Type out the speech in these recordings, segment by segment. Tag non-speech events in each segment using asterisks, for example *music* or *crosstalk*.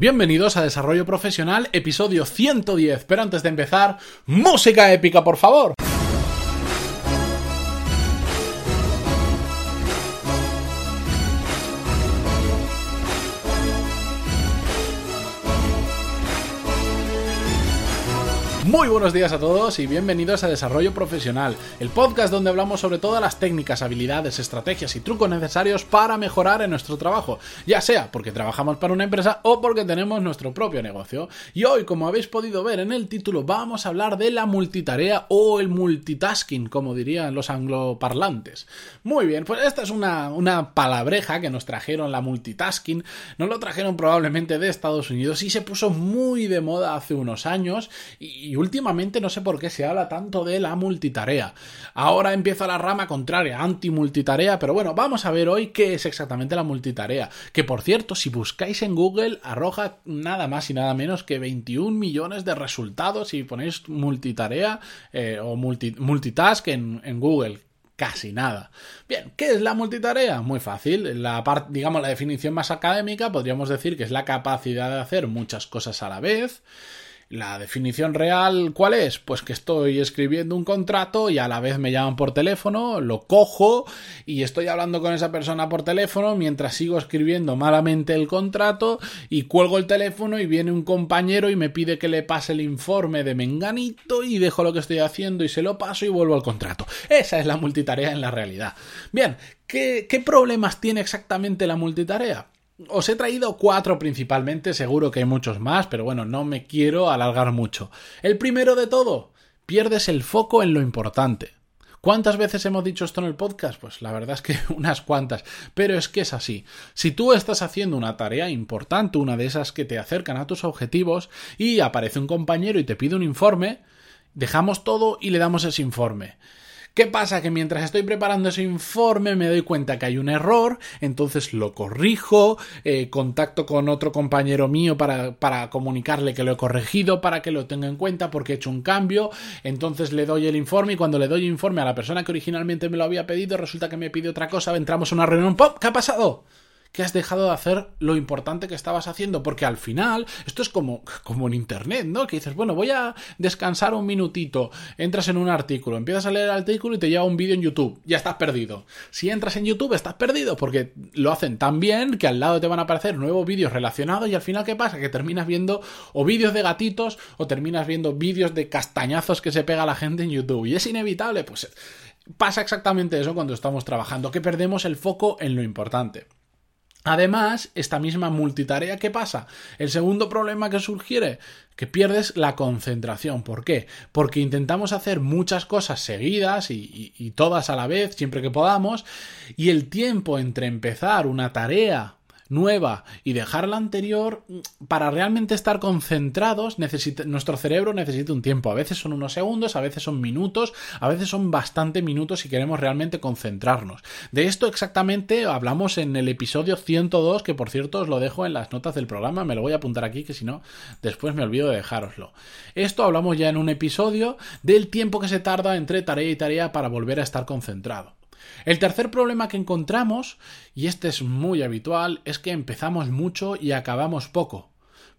Bienvenidos a Desarrollo Profesional, episodio 110. Pero antes de empezar, música épica, por favor. Muy buenos días a todos y bienvenidos a Desarrollo Profesional, el podcast donde hablamos sobre todas las técnicas, habilidades, estrategias y trucos necesarios para mejorar en nuestro trabajo, ya sea porque trabajamos para una empresa o porque tenemos nuestro propio negocio. Y hoy, como habéis podido ver en el título, vamos a hablar de la multitarea o el multitasking, como dirían los angloparlantes. Muy bien, pues esta es una, una palabreja que nos trajeron la multitasking, nos lo trajeron probablemente de Estados Unidos y se puso muy de moda hace unos años y últimamente no sé por qué se habla tanto de la multitarea. Ahora empieza la rama contraria, anti-multitarea, pero bueno, vamos a ver hoy qué es exactamente la multitarea. Que por cierto, si buscáis en Google, arroja nada más y nada menos que 21 millones de resultados si ponéis multitarea eh, o multitask en, Google casi nada. Bien, ¿qué es la multitarea? Muy fácil. La digamos, la definición más académica podríamos decir que es la capacidad de hacer muchas cosas a la vez. La definición real, ¿cuál es? Pues que estoy escribiendo un contrato y a la vez me llaman por teléfono, lo cojo y estoy hablando con esa persona por teléfono mientras sigo escribiendo malamente el contrato y cuelgo el teléfono y viene un compañero y me pide que le pase el informe de menganito y dejo lo que estoy haciendo y se lo paso y vuelvo al contrato. Esa es la multitarea en la realidad. Bien, ¿qué, qué problemas tiene exactamente la multitarea? Os he traído cuatro principalmente, seguro que hay muchos más, pero bueno, no me quiero alargar mucho. El primero de todo, pierdes el foco en lo importante. ¿Cuántas veces hemos dicho esto en el podcast? Pues la verdad es que *laughs* unas cuantas, pero es que es así. Si tú estás haciendo una tarea importante, una de esas que te acercan a tus objetivos, y aparece un compañero y te pide un informe, dejamos todo y le damos ese informe. ¿Qué pasa? Que mientras estoy preparando ese informe me doy cuenta que hay un error, entonces lo corrijo, eh, contacto con otro compañero mío para, para comunicarle que lo he corregido, para que lo tenga en cuenta porque he hecho un cambio, entonces le doy el informe y cuando le doy informe a la persona que originalmente me lo había pedido, resulta que me pide otra cosa, entramos a una reunión, ¡pop! ¿Qué ha pasado? Que has dejado de hacer lo importante que estabas haciendo, porque al final, esto es como, como en Internet, ¿no? Que dices, bueno, voy a descansar un minutito, entras en un artículo, empiezas a leer el artículo y te lleva un vídeo en YouTube, ya estás perdido. Si entras en YouTube, estás perdido, porque lo hacen tan bien que al lado te van a aparecer nuevos vídeos relacionados y al final, ¿qué pasa? Que terminas viendo o vídeos de gatitos o terminas viendo vídeos de castañazos que se pega la gente en YouTube. Y es inevitable, pues pasa exactamente eso cuando estamos trabajando, que perdemos el foco en lo importante. Además, esta misma multitarea, ¿qué pasa? El segundo problema que sugiere, que pierdes la concentración. ¿Por qué? Porque intentamos hacer muchas cosas seguidas y, y, todas a la vez, siempre que podamos, y el tiempo entre empezar una tarea nueva y dejar la anterior, para realmente estar concentrados, nuestro cerebro necesita un tiempo. A veces son unos segundos, a veces son minutos, a veces son bastante minutos si queremos realmente concentrarnos. De esto exactamente hablamos en el episodio 102, que por cierto os lo dejo en las notas del programa, me lo voy a apuntar aquí, que si no, después me olvido de dejároslo. Esto hablamos ya en un episodio del tiempo que se tarda entre tarea y tarea para volver a estar concentrado. El tercer problema que encontramos, y este es muy habitual, es que empezamos mucho y acabamos poco.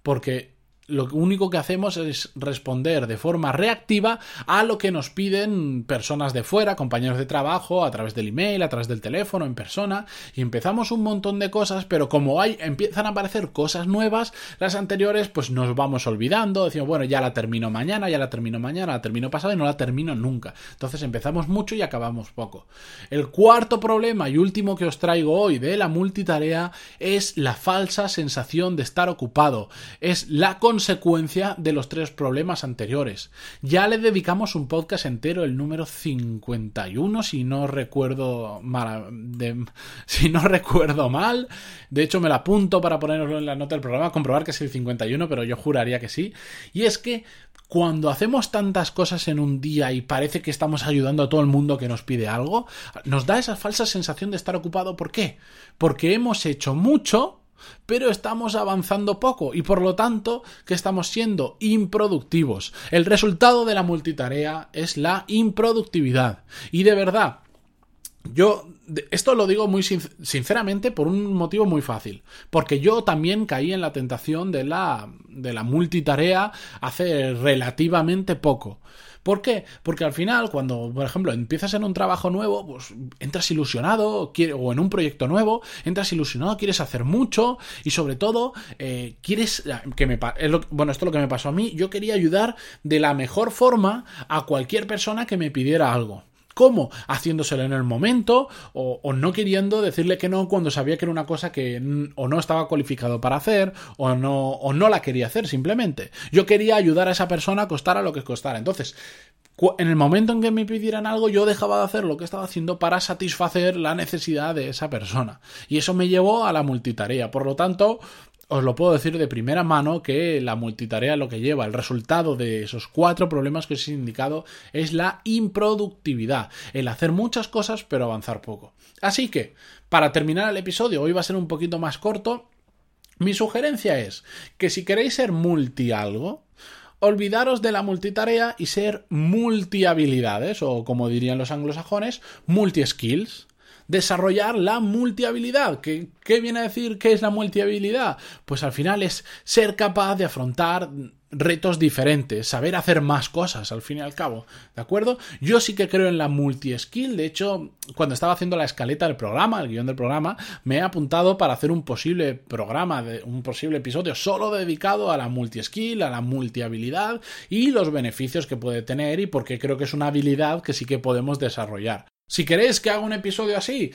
Porque lo único que hacemos es responder de forma reactiva a lo que nos piden personas de fuera, compañeros de trabajo, a través del email, a través del teléfono, en persona, y empezamos un montón de cosas, pero como hay, empiezan a aparecer cosas nuevas, las anteriores pues nos vamos olvidando, decimos, bueno, ya la termino mañana, ya la termino mañana, la termino pasado y no la termino nunca. Entonces empezamos mucho y acabamos poco. El cuarto problema y último que os traigo hoy de la multitarea es la falsa sensación de estar ocupado, es la consecuencia de los tres problemas anteriores. Ya le dedicamos un podcast entero, el número 51, si no recuerdo mal, si no recuerdo mal. De hecho, me lo apunto para ponerlo en la nota del programa, comprobar que es el 51, pero yo juraría que sí. Y es que cuando hacemos tantas cosas en un día y parece que estamos ayudando a todo el mundo que nos pide algo, nos da esa falsa sensación de estar ocupado. ¿Por qué? Porque hemos hecho mucho pero estamos avanzando poco y por lo tanto que estamos siendo improductivos. El resultado de la multitarea es la improductividad. Y de verdad, Yo esto lo digo muy sinceramente por un motivo muy fácil, porque yo también caí en la tentación de la, de la multitarea hace relativamente poco. ¿Por qué? Porque al final, cuando, por ejemplo, empiezas en un trabajo nuevo, pues entras ilusionado, o en un proyecto nuevo, entras ilusionado, quieres hacer mucho y sobre todo, eh, quieres, que me, bueno, esto es lo que me pasó a mí, yo quería ayudar de la mejor forma a cualquier persona que me pidiera algo. ¿Cómo? Haciéndoselo en el momento o, no queriendo decirle que no cuando sabía que era una cosa que o no estaba cualificado para hacer o no, o no la quería hacer simplemente. Yo quería ayudar a esa persona costara lo que costara. Entonces, en el momento en que me pidieran algo, yo dejaba de hacer lo que estaba haciendo para satisfacer la necesidad de esa persona. Y eso me llevó a la multitarea. Por lo tanto, os lo puedo decir de primera mano que la multitarea lo que lleva, el resultado de esos cuatro problemas que os he indicado es la improductividad, el hacer muchas cosas pero avanzar poco. Así que, para terminar el episodio, hoy va a ser un poquito más corto, mi sugerencia es que si queréis ser multi algo, olvidaros de la multitarea y ser multihabilidades, o como dirían los anglosajones, multi-skills desarrollar la multihabilidad. ¿Qué, ¿Qué viene a decir qué es la multihabilidad? Pues al final es ser capaz de afrontar retos diferentes, saber hacer más cosas al fin y al cabo, ¿de acuerdo? Yo sí que creo en la multi-skill, de hecho, cuando estaba haciendo la escaleta del programa, el guion del programa, me he apuntado para hacer un posible programa, de, un posible episodio solo dedicado a la multi-skill, a la multi-habilidad y los beneficios que puede tener y porque creo que es una habilidad que sí que podemos desarrollar. Si queréis que haga un episodio así,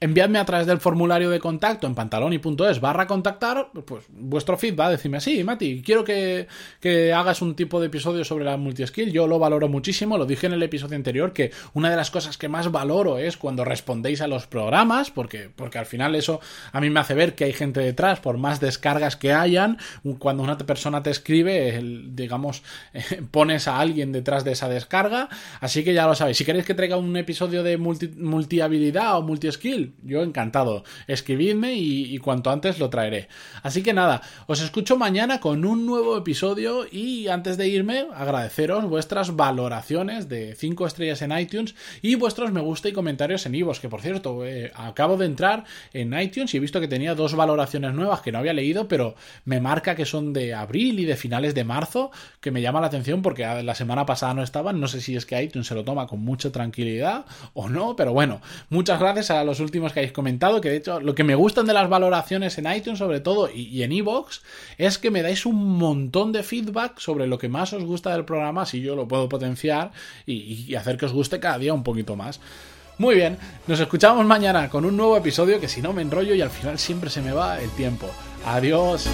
enviadme a través del formulario de contacto en pantaloni.es barra contactar, pues vuestro feedback, decirme así, Mati, quiero que, hagas un tipo de episodio sobre la multiskill, yo lo valoro muchísimo, lo dije en el episodio anterior, que una de las cosas que más valoro es cuando respondéis a los programas, porque, porque al final eso a mí me hace ver que hay gente detrás, por más descargas que hayan, cuando una persona te escribe, digamos, *laughs* pones a alguien detrás de esa descarga, así que ya lo sabéis, si queréis que traiga un episodio de multi, multi habilidad o multi skill, yo encantado. Escribidme y, cuanto antes lo traeré. Así que nada, os escucho mañana con un nuevo episodio y antes de irme agradeceros vuestras valoraciones de 5 estrellas en iTunes y vuestros me gusta y comentarios en iVoox, que por cierto, eh, acabo de entrar en iTunes y he visto que tenía dos valoraciones nuevas que no había leído, pero me marca que son de abril y de finales de marzo, que me llama la atención porque la semana pasada no estaban, no sé si es que iTunes se lo toma con mucha tranquilidad o no, pero bueno, muchas gracias a los últimos que habéis comentado, que de hecho lo que me gustan de las valoraciones en iTunes sobre todo y, en iVoox es que me dais un montón de feedback sobre lo que más os gusta del programa, si yo lo puedo potenciar y, y hacer que os guste cada día un poquito más. Muy bien, nos escuchamos mañana con un nuevo episodio que si no me enrollo y al final siempre se me va el tiempo. Adiós.